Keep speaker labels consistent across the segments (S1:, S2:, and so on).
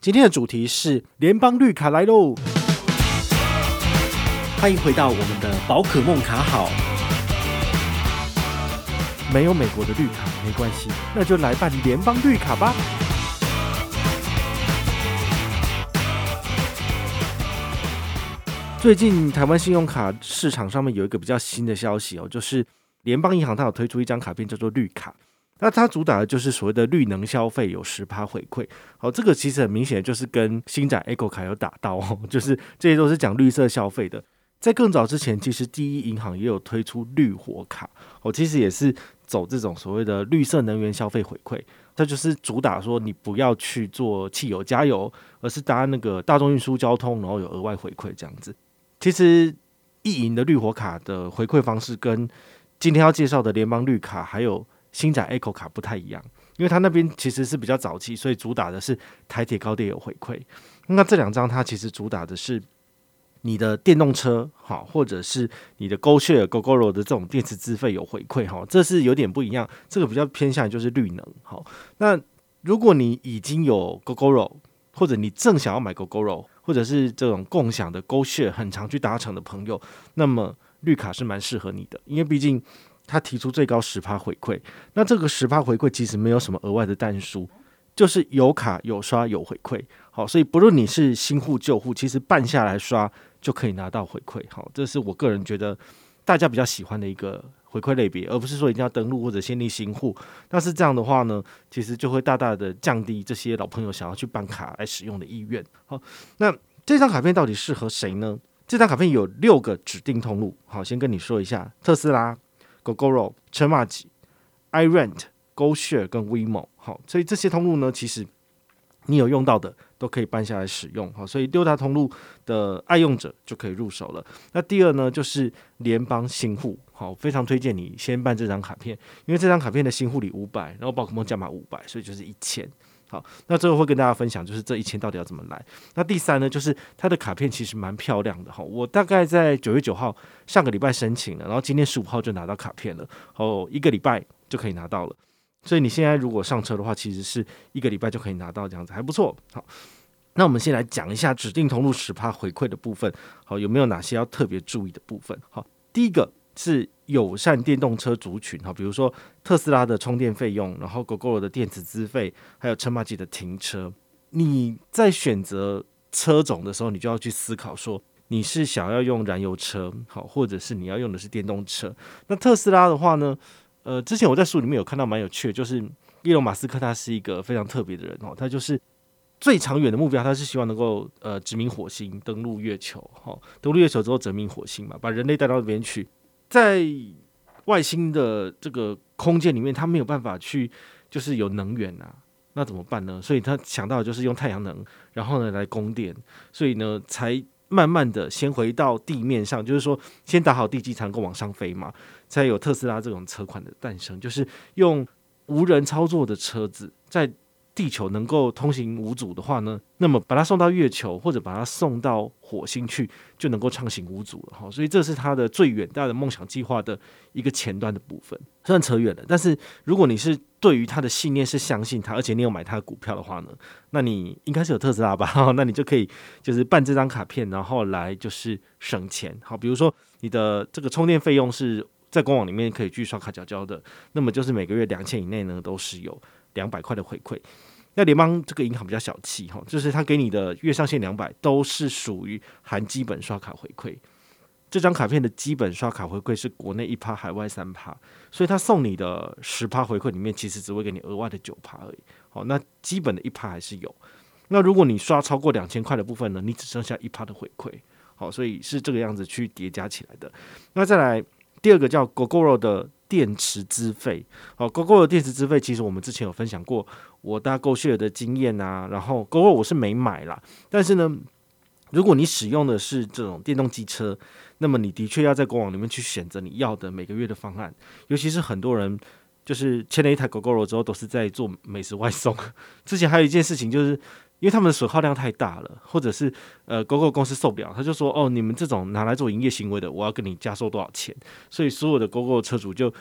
S1: 今天的主题是联邦绿卡来喽！欢迎回到我们的宝可梦卡好。没有美国的绿卡没关系，那就来办联邦绿卡吧。最近台湾信用卡市场上面有一个比较新的消息哦，就是联邦银行它有推出一张卡片叫做绿卡。那它主打的就是所谓的绿能消费有十趴回馈，好，这个其实很明显就是跟星展 Echo 卡有打到哦，就是这些都是讲绿色消费的。在更早之前，其实第一银行也有推出绿活卡，哦，其实也是走这种所谓的绿色能源消费回馈，它就是主打说你不要去做汽油加油，而是搭那个大众运输交通，然后有额外回馈这样子。其实一银的绿火卡的回馈方式跟今天要介绍的联邦绿卡还有。星展 Echo 卡不太一样，因为它那边其实是比较早期，所以主打的是台铁高铁有回馈。那这两张它其实主打的是你的电动车，好，或者是你的 GoShare、Gogoro 的这种电池资费有回馈，哈，这是有点不一样。这个比较偏向就是绿能，好。那如果你已经有 Gogoro，或者你正想要买 Gogoro，或者是这种共享的 GoShare 很常去搭乘的朋友，那么绿卡是蛮适合你的，因为毕竟。他提出最高十趴回馈，那这个十趴回馈其实没有什么额外的但书，就是有卡有刷有回馈，好，所以不论你是新户旧户，其实办下来刷就可以拿到回馈，好，这是我个人觉得大家比较喜欢的一个回馈类别，而不是说一定要登录或者先立新户，但是这样的话呢，其实就会大大的降低这些老朋友想要去办卡来使用的意愿。好，那这张卡片到底适合谁呢？这张卡片有六个指定通路，好，先跟你说一下，特斯拉。Gogoro、车马吉、iRent、GoShare 跟 WeMo，好，所以这些通路呢，其实你有用到的都可以办下来使用，好，所以六大通路的爱用者就可以入手了。那第二呢，就是联邦新户，好，非常推荐你先办这张卡片，因为这张卡片的新户礼五百，然后宝可梦加码五百，所以就是一千。好，那最后会跟大家分享，就是这一千到底要怎么来。那第三呢，就是它的卡片其实蛮漂亮的哈。我大概在九月九号上个礼拜申请了，然后今天十五号就拿到卡片了，哦，一个礼拜就可以拿到了。所以你现在如果上车的话，其实是一个礼拜就可以拿到，这样子还不错。好，那我们先来讲一下指定通路十趴回馈的部分，好，有没有哪些要特别注意的部分？好，第一个。是友善电动车族群哈，比如说特斯拉的充电费用，然后 Gogoro 的电池资费，还有车马机的停车。你在选择车种的时候，你就要去思考说，你是想要用燃油车好，或者是你要用的是电动车。那特斯拉的话呢，呃，之前我在书里面有看到蛮有趣的，就是伊隆马斯克他是一个非常特别的人哦，他就是最长远的目标，他是希望能够呃殖民火星，登陆月球哈，登陆月球之后殖民火星嘛，把人类带到那边去。在外星的这个空间里面，他没有办法去，就是有能源啊，那怎么办呢？所以他想到就是用太阳能，然后呢来供电，所以呢才慢慢的先回到地面上，就是说先打好地基才能够往上飞嘛，才有特斯拉这种车款的诞生，就是用无人操作的车子在。地球能够通行无阻的话呢，那么把它送到月球或者把它送到火星去，就能够畅行无阻了哈。所以这是他的最远大的梦想计划的一个前端的部分。虽然扯远了，但是如果你是对于他的信念是相信他，而且你有买他的股票的话呢，那你应该是有特斯拉吧？那你就可以就是办这张卡片，然后来就是省钱。好，比如说你的这个充电费用是在官网里面可以去刷卡缴交的，那么就是每个月两千以内呢都是有两百块的回馈。那联邦这个银行比较小气哈，就是他给你的月上限两百都是属于含基本刷卡回馈。这张卡片的基本刷卡回馈是国内一趴，海外三趴，所以他送你的十趴回馈里面，其实只会给你额外的九趴而已。好，那基本的一趴还是有。那如果你刷超过两千块的部分呢，你只剩下一趴的回馈。好，所以是这个样子去叠加起来的。那再来第二个叫 Gogoro 的。电池资费，好，GoGo 的电池资费，其实我们之前有分享过我搭 GoShare 的经验啊。然后 GoGo 我是没买啦，但是呢，如果你使用的是这种电动机车，那么你的确要在官网里面去选择你要的每个月的方案。尤其是很多人就是签了一台 GoGo 之后，都是在做美食外送。之前还有一件事情就是。因为他们的损耗量太大了，或者是呃，Gogoro 公司受不了，他就说：“哦，你们这种拿来做营业行为的，我要跟你加收多少钱。”所以所有的 Gogoro 车主就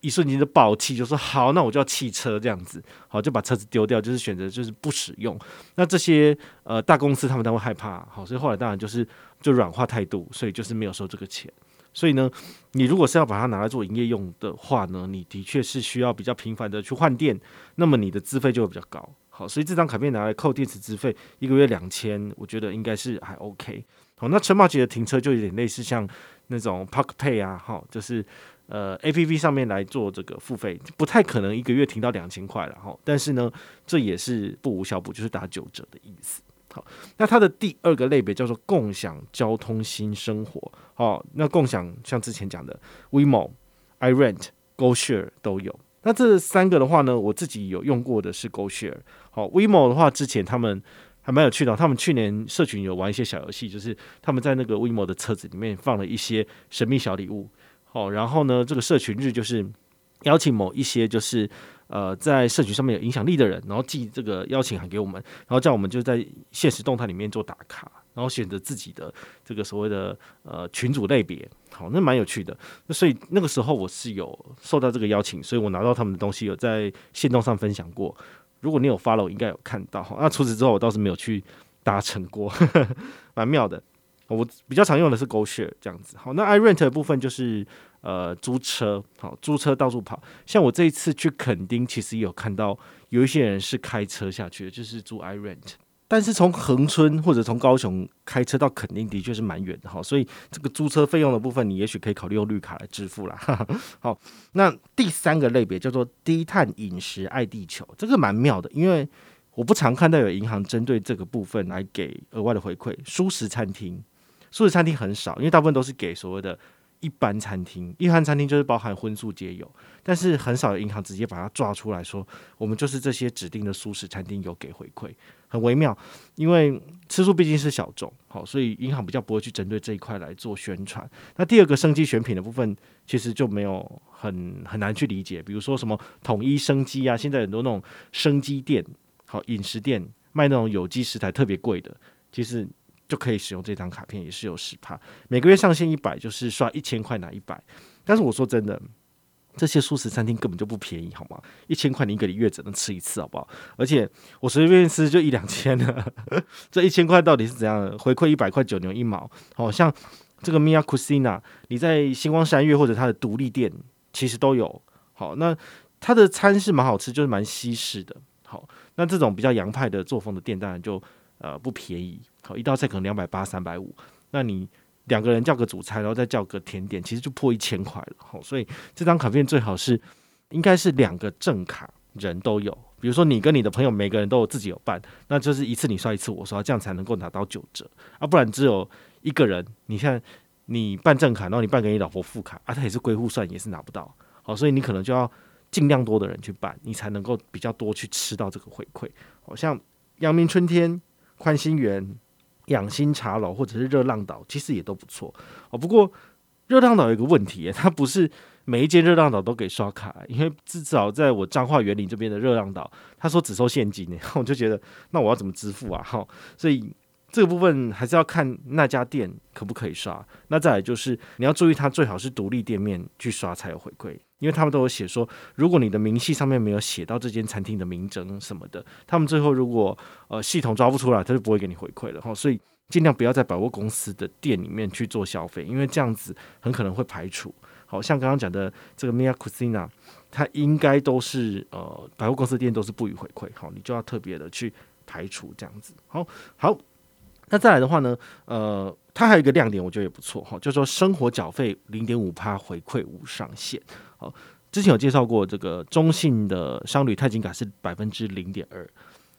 S1: 一瞬间就爆气，就说好，那我就要弃车这样子，好，就把车子丢掉，就是选择就是不使用。那这些呃大公司他们都会害怕，好，所以后来当然就是就软化态度，所以就是没有收这个钱。所以呢，你如果是要把它拿来做营业用的话呢，你的确是需要比较频繁的去换电，那么你的资费就会比较高。好，所以这张卡片拿来扣电池资费，一个月两千，我觉得应该是还 OK。好，那陈宝杰的停车就有点类似像那种 Park Pay 啊，好，就是。呃，A P P 上面来做这个付费，不太可能一个月停到两千块了哈。但是呢，这也是不无小补，就是打九折的意思。好，那它的第二个类别叫做共享交通新生活。好，那共享像之前讲的 WeMo、iRent、GoShare 都有。那这三个的话呢，我自己有用过的是 GoShare。好，WeMo 的话，之前他们还蛮有趣的，他们去年社群有玩一些小游戏，就是他们在那个 WeMo 的车子里面放了一些神秘小礼物。好，然后呢，这个社群日就是邀请某一些就是呃在社群上面有影响力的人，然后寄这个邀请函给我们，然后叫我们就在现实动态里面做打卡，然后选择自己的这个所谓的呃群组类别。好，那蛮有趣的。那所以那个时候我是有受到这个邀请，所以我拿到他们的东西，有在线动上分享过。如果你有 follow，应该有看到。那除此之后，我倒是没有去达成过，呵 呵蛮妙的。我比较常用的是 GoShare 这样子，好，那 iRent 的部分就是呃租车，好，租车到处跑。像我这一次去垦丁，其实有看到有一些人是开车下去的，就是租 iRent。但是从恒春或者从高雄开车到垦丁的确是蛮远的哈，所以这个租车费用的部分，你也许可以考虑用绿卡来支付啦。好，那第三个类别叫做低碳饮食爱地球，这个蛮妙的，因为我不常看到有银行针对这个部分来给额外的回馈，舒食餐厅。素食餐厅很少，因为大部分都是给所谓的一般餐厅。一般餐厅就是包含荤素皆有，但是很少有银行直接把它抓出来说，我们就是这些指定的素食餐厅有给回馈，很微妙。因为吃素毕竟是小众，好，所以银行比较不会去针对这一块来做宣传。那第二个生机选品的部分，其实就没有很很难去理解。比如说什么统一生机啊，现在很多那种生机店，好饮食店卖那种有机食材特别贵的，其实。就可以使用这张卡片，也是有十帕，每个月上限一百，就是刷一千块拿一百。但是我说真的，这些素食餐厅根本就不便宜，好吗？一千块你一个月只能吃一次，好不好？而且我随便吃就一两千了，这一千块到底是怎样的？回馈一百块九牛一毛。好像这个 Mia Cucina，你在星光三月或者它的独立店其实都有。好，那它的餐是蛮好吃，就是蛮西式的。好，那这种比较洋派的作风的店，当然就。呃，不便宜，好，一道菜可能两百八、三百五，那你两个人叫个主菜，然后再叫个甜点，其实就破一千块了，好，所以这张卡片最好是应该是两个正卡人都有，比如说你跟你的朋友每个人都有自己有办，那就是一次你刷一次我刷，这样才能够拿到九折啊，不然只有一个人，你像你办正卡，然后你办给你老婆副卡啊，他也是归户算，也是拿不到，好，所以你可能就要尽量多的人去办，你才能够比较多去吃到这个回馈，好像阳明春天。宽心园、养心茶楼或者是热浪岛，其实也都不错哦。不过热浪岛有一个问题，它不是每一间热浪岛都给刷卡，因为至少在我彰化园林这边的热浪岛，他说只收现金然后，我就觉得那我要怎么支付啊？哈，所以。这个部分还是要看那家店可不可以刷。那再来就是你要注意，它最好是独立店面去刷才有回馈，因为他们都有写说，如果你的明细上面没有写到这间餐厅的名称什么的，他们最后如果呃系统抓不出来，他就不会给你回馈了哈。所以尽量不要在百货公司的店里面去做消费，因为这样子很可能会排除。好像刚刚讲的这个 Mia Cucina，它应该都是呃百货公司店都是不予回馈，好，你就要特别的去排除这样子。好，好。那再来的话呢，呃，它还有一个亮点，我觉得也不错哈，就是说生活缴费零点五趴回馈无上限。好，之前有介绍过这个中信的商旅钛金卡是百分之零点二，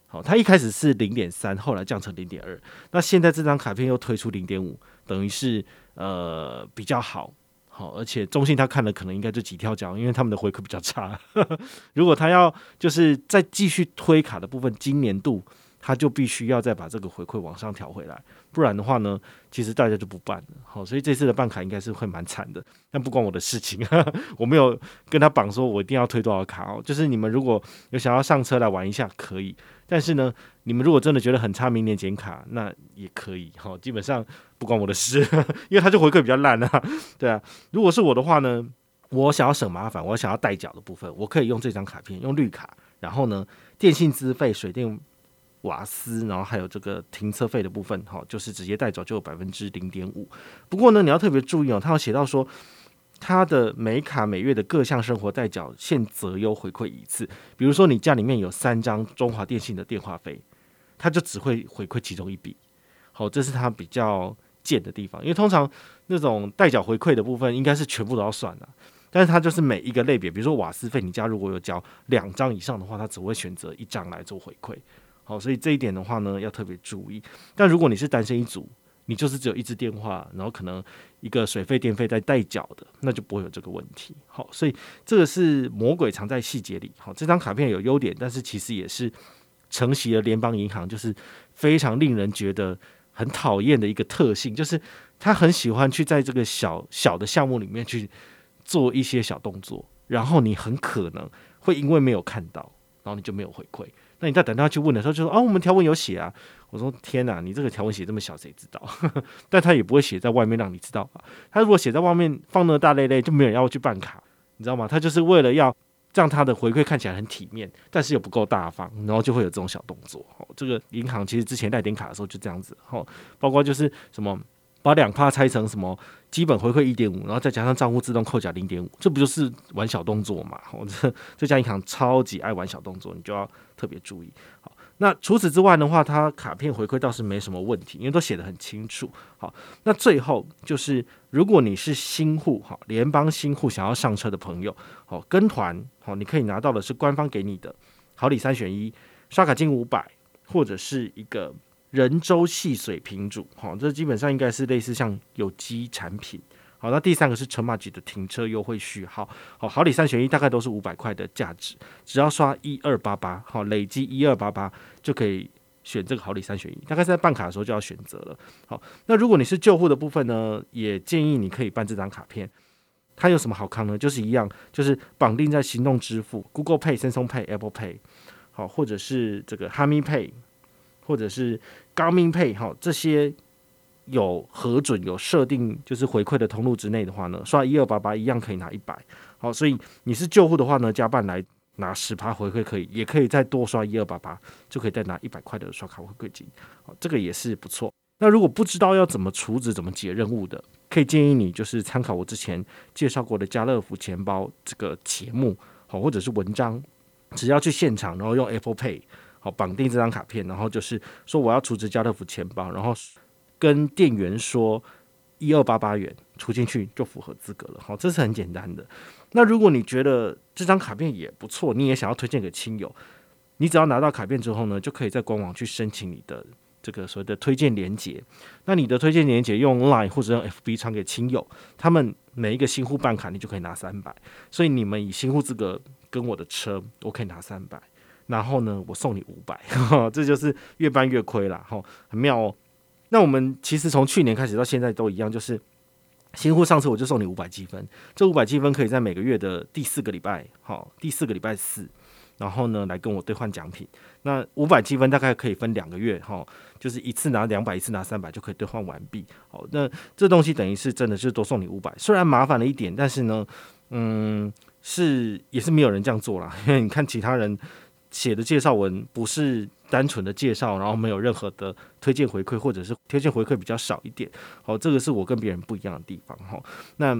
S1: 好，它一开始是零点三，后来降成零点二，那现在这张卡片又推出零点五，等于是呃比较好，好，而且中信他看了可能应该就几跳脚，因为他们的回馈比较差。如果他要就是再继续推卡的部分，今年度。他就必须要再把这个回馈往上调回来，不然的话呢，其实大家就不办了。好，所以这次的办卡应该是会蛮惨的，但不关我的事情，我没有跟他绑说我一定要推多少卡哦。就是你们如果有想要上车来玩一下，可以。但是呢，你们如果真的觉得很差，明年减卡那也可以。好，基本上不关我的事，因为他就回馈比较烂啊。对啊，如果是我的话呢，我想要省麻烦，我想要代缴的部分，我可以用这张卡片，用绿卡，然后呢，电信资费、水电、瓦斯，然后还有这个停车费的部分，哈，就是直接带走就有百分之零点五。不过呢，你要特别注意哦，他有写到说，他的每卡每月的各项生活代缴现择优回馈一次。比如说你家里面有三张中华电信的电话费，他就只会回馈其中一笔。好，这是他比较贱的地方，因为通常那种代缴回馈的部分应该是全部都要算的。但是它就是每一个类别，比如说瓦斯费，你家如果有缴两张以上的话，它只会选择一张来做回馈。好，所以这一点的话呢，要特别注意。但如果你是单身一族，你就是只有一支电话，然后可能一个水费、电费在代缴的，那就不会有这个问题。好，所以这个是魔鬼藏在细节里。好，这张卡片有优点，但是其实也是承袭了联邦银行就是非常令人觉得很讨厌的一个特性，就是他很喜欢去在这个小小的项目里面去。做一些小动作，然后你很可能会因为没有看到，然后你就没有回馈。那你再等他去问的时候，就说：“哦，我们条文有写啊。”我说：“天哪，你这个条文写这么小，谁知道？” 但他也不会写在外面让你知道吧？他如果写在外面放那么大类类，就没有人要去办卡，你知道吗？他就是为了要让他的回馈看起来很体面，但是又不够大方，然后就会有这种小动作。这个银行其实之前带点卡的时候就这样子。哦，包括就是什么。把两趴拆成什么基本回馈一点五，然后再加上账户自动扣缴零点五，这不就是玩小动作嘛？我这这家银行超级爱玩小动作，你就要特别注意。好，那除此之外的话，它卡片回馈倒是没什么问题，因为都写得很清楚。好，那最后就是如果你是新户，哈，联邦新户想要上车的朋友，好，跟团，好，你可以拿到的是官方给你的好礼三选一，刷卡金五百，或者是一个。人州细水品种，好，这基本上应该是类似像有机产品。好，那第三个是陈马吉的停车优惠序号，好，好礼三选一，大概都是五百块的价值，只要刷一二八八，好，累积一二八八就可以选这个好礼三选一，大概在办卡的时候就要选择了。好，那如果你是旧户的部分呢，也建议你可以办这张卡片。它有什么好康呢？就是一样，就是绑定在行动支付，Google Pay、Samsung Pay、Apple Pay，好，或者是这个 Hami Pay。或者是 Garmin Pay 哈，这些有核准、有设定就是回馈的通路之内的话呢，刷一二八八一样可以拿一百。好，所以你是旧户的话呢，加办来拿十趴回馈可以，也可以再多刷一二八八，就可以再拿一百块的刷卡回馈金。好，这个也是不错。那如果不知道要怎么处置、怎么解任务的，可以建议你就是参考我之前介绍过的家乐福钱包这个节目，好，或者是文章，只要去现场，然后用 Apple Pay。好，绑定这张卡片，然后就是说我要储值家乐福钱包，然后跟店员说一二八八元储进去就符合资格了。好，这是很简单的。那如果你觉得这张卡片也不错，你也想要推荐给亲友，你只要拿到卡片之后呢，就可以在官网去申请你的这个所谓的推荐连接。那你的推荐连接用 Line 或者用 FB 传给亲友，他们每一个新户办卡，你就可以拿三百。所以你们以新户资格跟我的车，我可以拿三百。然后呢，我送你五百，这就是越办越亏了，哈，很妙哦。那我们其实从去年开始到现在都一样，就是新户上车我就送你五百积分，这五百积分可以在每个月的第四个礼拜，好，第四个礼拜四，然后呢来跟我兑换奖品。那五百积分大概可以分两个月，哈，就是一次拿两百，一次拿三百就可以兑换完毕。好，那这东西等于是真的是多送你五百，虽然麻烦了一点，但是呢，嗯，是也是没有人这样做啦，因为你看其他人。写的介绍文不是单纯的介绍，然后没有任何的推荐回馈，或者是推荐回馈比较少一点。好，这个是我跟别人不一样的地方哈。那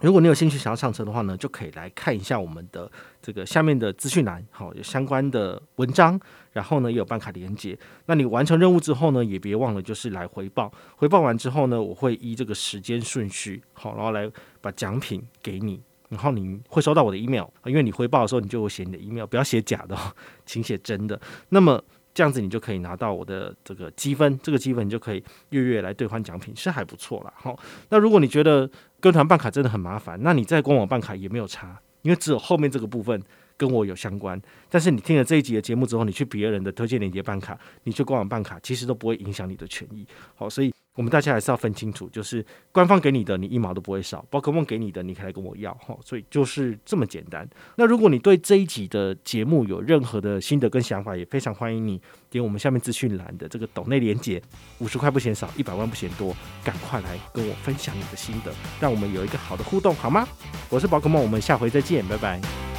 S1: 如果你有兴趣想要上车的话呢，就可以来看一下我们的这个下面的资讯栏，好，有相关的文章，然后呢也有办卡连接。那你完成任务之后呢，也别忘了就是来回报。回报完之后呢，我会依这个时间顺序，好，然后来把奖品给你。然后你会收到我的 email，因为你回报的时候，你就写你的 email，不要写假的，请写真的。那么这样子你就可以拿到我的这个积分，这个积分你就可以月月来兑换奖品，是还不错啦。好，那如果你觉得跟团办卡真的很麻烦，那你在官网办卡也没有差，因为只有后面这个部分跟我有相关。但是你听了这一集的节目之后，你去别人的推荐链接办卡，你去官网办卡，其实都不会影响你的权益。好，所以。我们大家还是要分清楚，就是官方给你的，你一毛都不会少；宝可梦给你的，你可以来跟我要好。所以就是这么简单。那如果你对这一集的节目有任何的心得跟想法，也非常欢迎你点我们下面资讯栏的这个抖内连接，五十块不嫌少，一百万不嫌多，赶快来跟我分享你的心得，让我们有一个好的互动，好吗？我是宝可梦，我们下回再见，拜拜。